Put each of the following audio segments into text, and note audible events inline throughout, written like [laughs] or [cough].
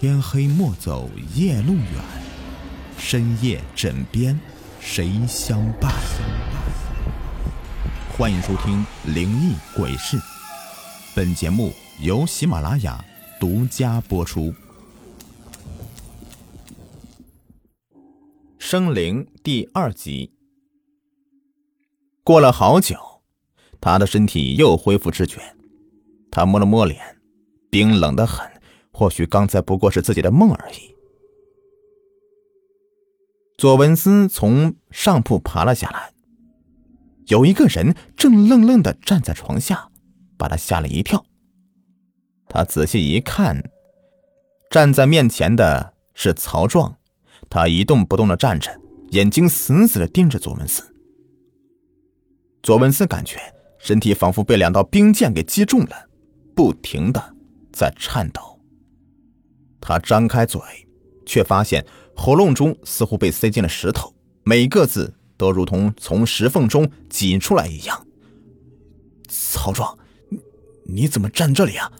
天黑莫走夜路远，深夜枕边谁相伴？欢迎收听《灵异鬼事》，本节目由喜马拉雅独家播出。生灵第二集。过了好久，他的身体又恢复知觉，他摸了摸脸，冰冷的很。或许刚才不过是自己的梦而已。左文思从上铺爬了下来，有一个人正愣愣的站在床下，把他吓了一跳。他仔细一看，站在面前的是曹壮，他一动不动的站着，眼睛死死的盯着左文思。左文思感觉身体仿佛被两道冰剑给击中了，不停的在颤抖。他张开嘴，却发现喉咙中似乎被塞进了石头，每个字都如同从石缝中挤出来一样。曹壮，你怎么站这里啊？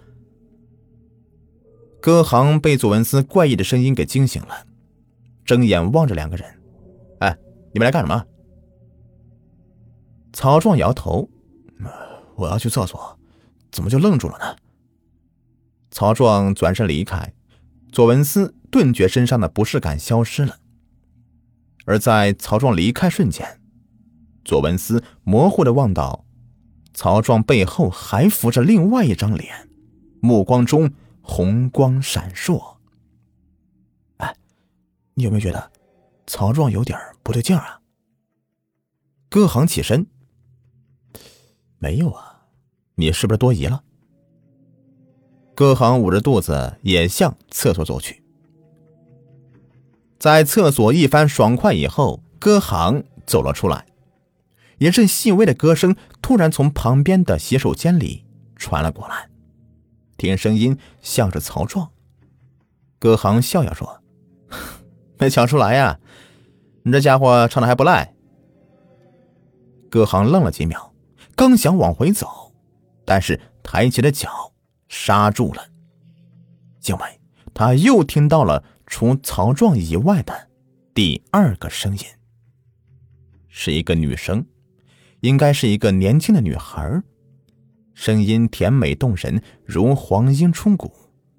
歌行被左文思怪异的声音给惊醒了，睁眼望着两个人：“哎，你们来干什么？”曹壮摇头：“我要去厕所，怎么就愣住了呢？”曹壮转身离开。左文思顿觉身上的不适感消失了，而在曹壮离开瞬间，左文思模糊的望到曹壮背后还浮着另外一张脸，目光中红光闪烁。哎，你有没有觉得曹壮有点不对劲啊？歌行起身，没有啊，你是不是多疑了？歌行捂着肚子，也向厕所走去。在厕所一番爽快以后，歌行走了出来。一阵细微的歌声突然从旁边的洗手间里传了过来，听声音像是曹壮。歌行笑笑说：“ [laughs] 没抢出来呀，你这家伙唱的还不赖。”歌行愣了几秒，刚想往回走，但是抬起了脚。刹住了，因为他又听到了除曹壮以外的第二个声音，是一个女生，应该是一个年轻的女孩，声音甜美动人，如黄莺出谷，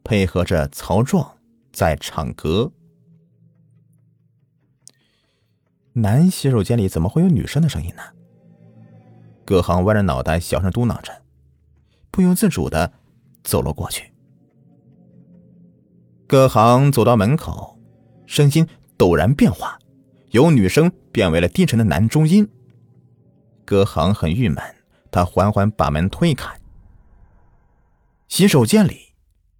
配合着曹壮在唱歌。男洗手间里怎么会有女生的声音呢？葛航歪着脑袋，小声嘟囔着，不由自主的。走了过去，葛航走到门口，声音陡然变化，由女声变为了低沉的男中音。葛航很郁闷，他缓缓把门推开。洗手间里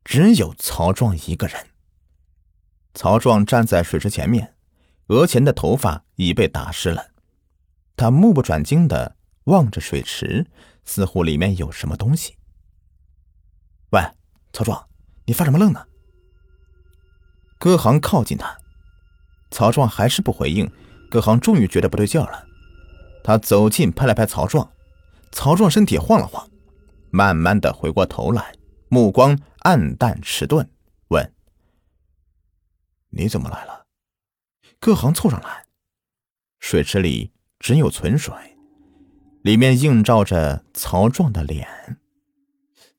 只有曹壮一个人。曹壮站在水池前面，额前的头发已被打湿了，他目不转睛的望着水池，似乎里面有什么东西。喂，曹壮，你发什么愣呢？歌行靠近他，曹壮还是不回应。歌行终于觉得不对劲了，他走近拍了拍曹壮，曹壮身体晃了晃，慢慢的回过头来，目光暗淡迟钝，问：“你怎么来了？”歌行凑上来，水池里只有存水，里面映照着曹壮的脸。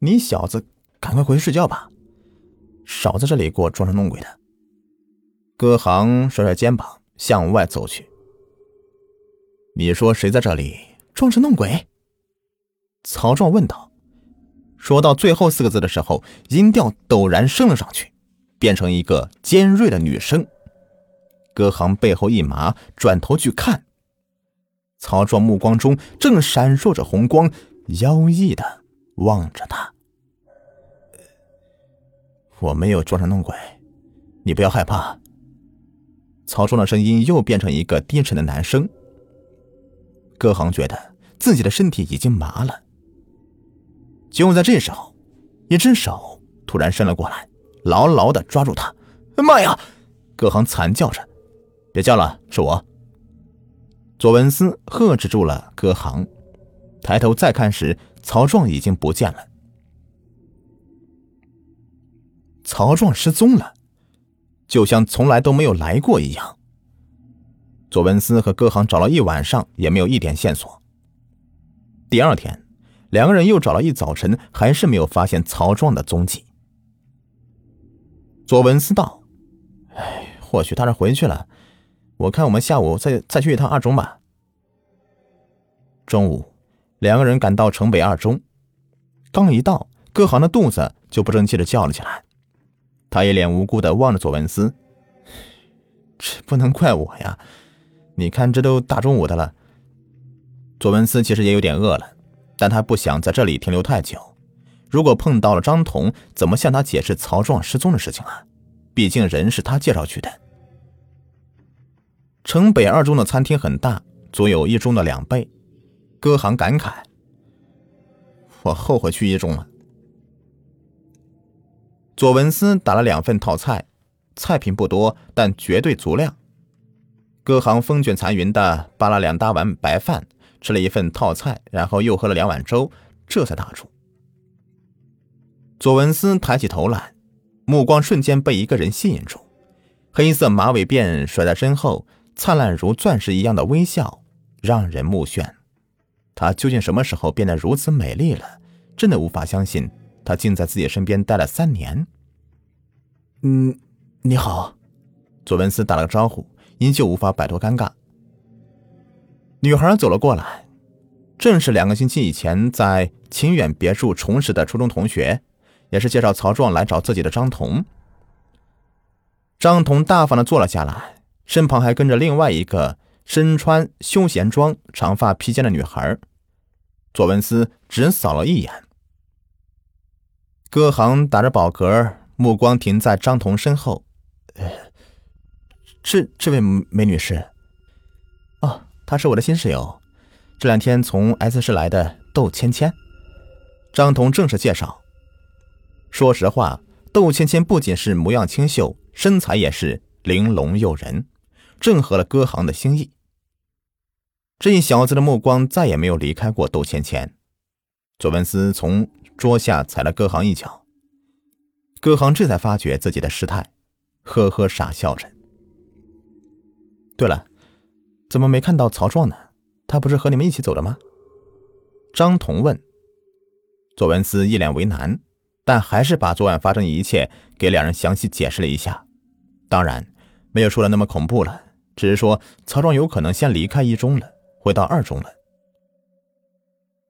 你小子！赶快回去睡觉吧，少在这里给我装神弄鬼的。歌行甩甩肩膀，向外走去。你说谁在这里装神弄鬼？曹壮问道。说到最后四个字的时候，音调陡然升了上去，变成一个尖锐的女声。歌行背后一麻，转头去看，曹壮目光中正闪烁着红光，妖异的望着他。我没有装神弄鬼，你不要害怕。曹壮的声音又变成一个低沉的男声。葛航觉得自己的身体已经麻了。就在这时候，一只手突然伸了过来，牢牢的抓住他。妈呀！葛航惨叫着：“别叫了，是我。”左文思喝止住了葛航，抬头再看时，曹壮已经不见了。曹壮失踪了，就像从来都没有来过一样。左文思和戈航找了一晚上，也没有一点线索。第二天，两个人又找了一早晨，还是没有发现曹壮的踪迹。左文思道：“哎，或许他是回去了。我看我们下午再再去一趟二中吧。”中午，两个人赶到城北二中，刚一到，戈航的肚子就不争气的叫了起来。他一脸无辜的望着左文思：“这不能怪我呀。”你看，这都大中午的了。左文思其实也有点饿了，但他不想在这里停留太久。如果碰到了张彤，怎么向他解释曹壮失踪的事情啊？毕竟人是他介绍去的。城北二中的餐厅很大，足有一中的两倍。歌行感慨：“我后悔去一中了。”左文思打了两份套菜，菜品不多，但绝对足量。歌行风卷残云的扒了两大碗白饭，吃了一份套菜，然后又喝了两碗粥，这才打住。左文思抬起头来，目光瞬间被一个人吸引住，黑色马尾辫甩在身后，灿烂如钻石一样的微笑让人目眩。她究竟什么时候变得如此美丽了？真的无法相信，她竟在自己身边待了三年。嗯，你好，左文思打了个招呼。依旧无法摆脱尴尬。女孩走了过来，正是两个星期以前在清远别墅重拾的初中同学，也是介绍曹壮来找自己的张彤。张彤大方的坐了下来，身旁还跟着另外一个身穿休闲装、长发披肩的女孩。左文思只扫了一眼，歌行打着饱嗝，目光停在张彤身后。这这位美女士，哦，她是我的新室友，这两天从 S 市来的窦芊芊。张彤正式介绍。说实话，窦芊芊不仅是模样清秀，身材也是玲珑诱人，正合了歌行的心意。这一小子的目光再也没有离开过窦芊芊。左文思从桌下踩了歌行一脚，歌行这才发觉自己的失态，呵呵傻笑着。对了，怎么没看到曹壮呢？他不是和你们一起走的吗？张彤问。左文思一脸为难，但还是把昨晚发生的一切给两人详细解释了一下。当然，没有说的那么恐怖了，只是说曹壮有可能先离开一中了，回到二中了。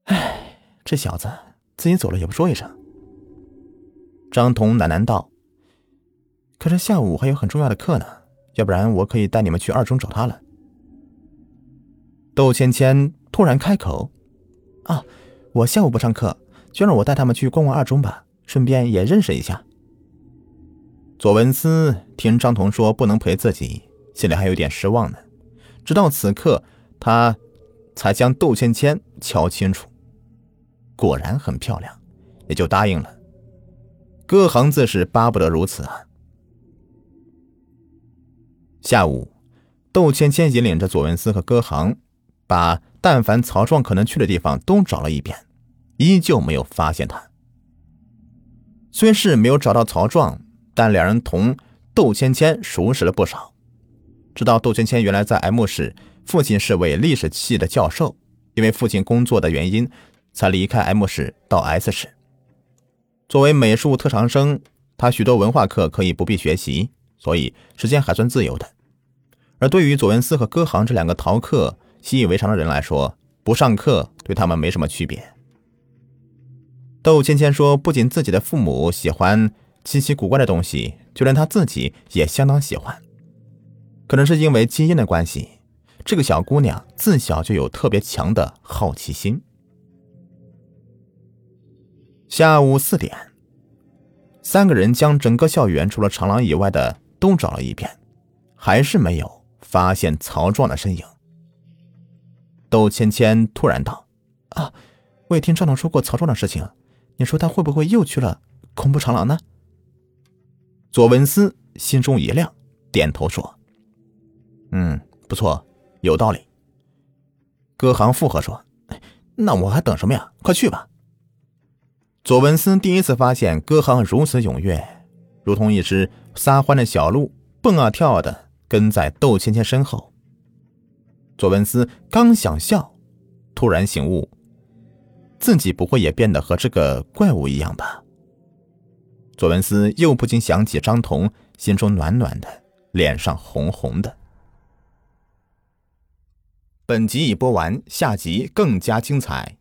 哎，这小子自己走了也不说一声。张彤喃喃道：“可是下午还有很重要的课呢。”要不然我可以带你们去二中找他了。窦芊芊突然开口：“啊，我下午不上课，就让我带他们去逛逛二中吧，顺便也认识一下。”左文思听张彤说不能陪自己，心里还有点失望呢。直到此刻，他才将窦芊芊瞧清楚，果然很漂亮，也就答应了。歌行自是巴不得如此啊。下午，窦芊芊引领着左文思和歌行，把但凡曹壮可能去的地方都找了一遍，依旧没有发现他。虽是没有找到曹壮，但两人同窦芊芊熟识了不少，知道窦芊芊原来在 M 市，父亲是位历史系的教授，因为父亲工作的原因，才离开 M 市到 S 市。作为美术特长生，他许多文化课可以不必学习。所以时间还算自由的，而对于左文思和歌行这两个逃课习以为常的人来说，不上课对他们没什么区别。窦芊芊说：“不仅自己的父母喜欢稀奇古怪的东西，就连他自己也相当喜欢。可能是因为基因的关系，这个小姑娘自小就有特别强的好奇心。”下午四点，三个人将整个校园除了长廊以外的。都找了一遍，还是没有发现曹壮的身影。窦芊芊突然道：“啊，我也听张总说过曹壮的事情，你说他会不会又去了恐怖长廊呢？”左文思心中一亮，点头说：“嗯，不错，有道理。”歌行附和说：“那我还等什么呀？快去吧！”左文思第一次发现歌行如此踊跃。如同一只撒欢的小鹿，蹦啊跳的跟在窦芊芊身后。左文思刚想笑，突然醒悟，自己不会也变得和这个怪物一样吧？左文思又不禁想起张彤，心中暖暖的，脸上红红的。本集已播完，下集更加精彩。